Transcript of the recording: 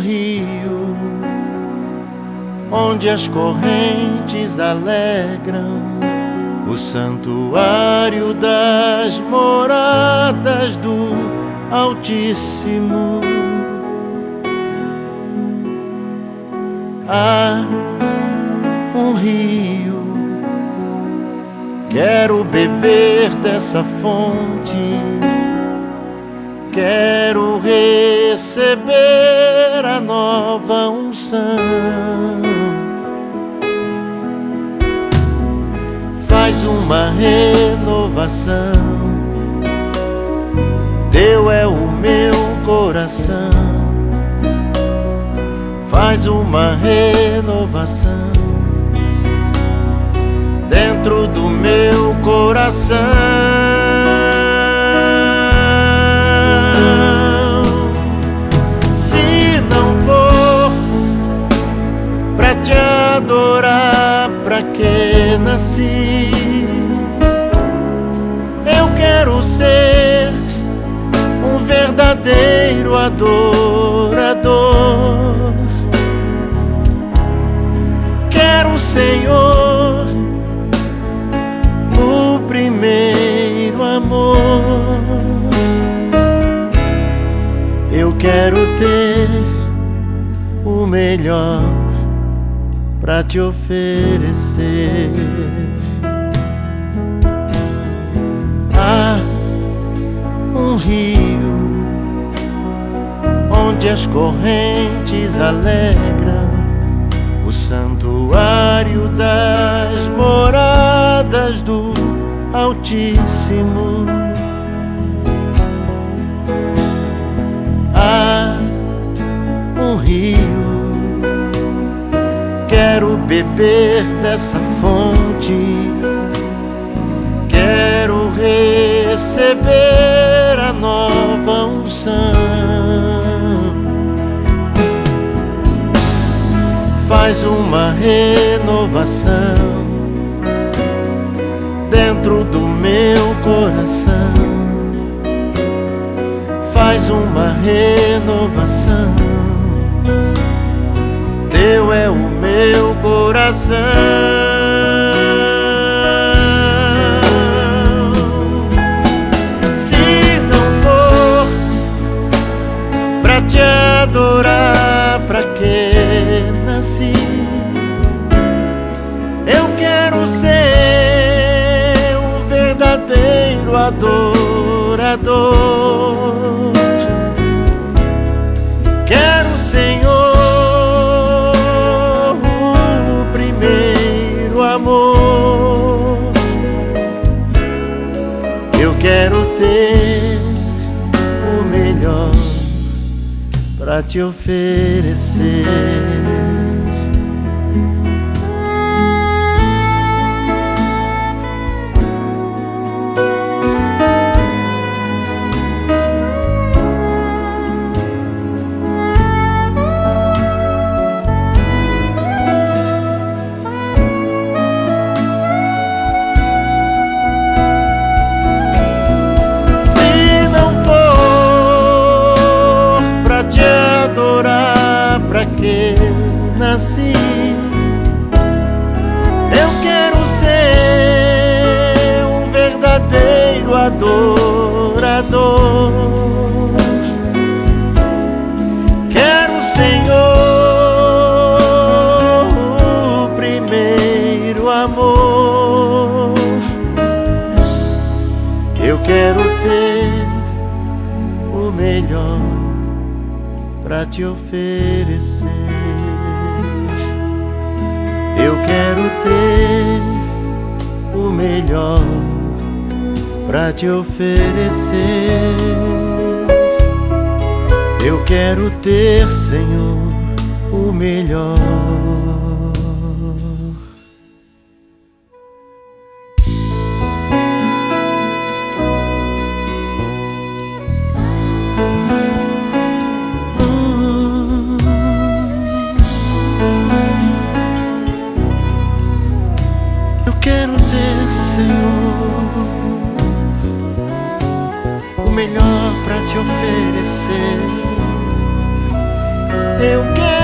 rio onde as correntes alegram o santuário das moradas do Altíssimo. Há um rio, quero beber dessa fonte, quero receber nova unção. faz uma renovação. Teu é o meu coração, faz uma renovação dentro do meu coração. Que nasci? quero ser um verdadeiro adorador. Quero, Senhor, o primeiro amor. Eu quero ter o melhor para te oferecer. um rio onde as correntes alegram o santuário das moradas do Altíssimo. Quero beber dessa fonte, quero receber nova unção. Faz uma renovação dentro do meu coração. Faz uma renovação. Teu é o meu coração. adorar pra que nasci. Eu quero ser um verdadeiro adorador. Quero, Senhor, ter o melhor para te oferecer. Que nasci. Eu quero ser um verdadeiro adorador. Quero, Senhor, o primeiro amor. Eu quero ter o melhor para te oferecer. Ter o melhor para te oferecer. Eu quero ter, Senhor, o melhor. Quero ter, Senhor, o melhor para te oferecer. Eu quero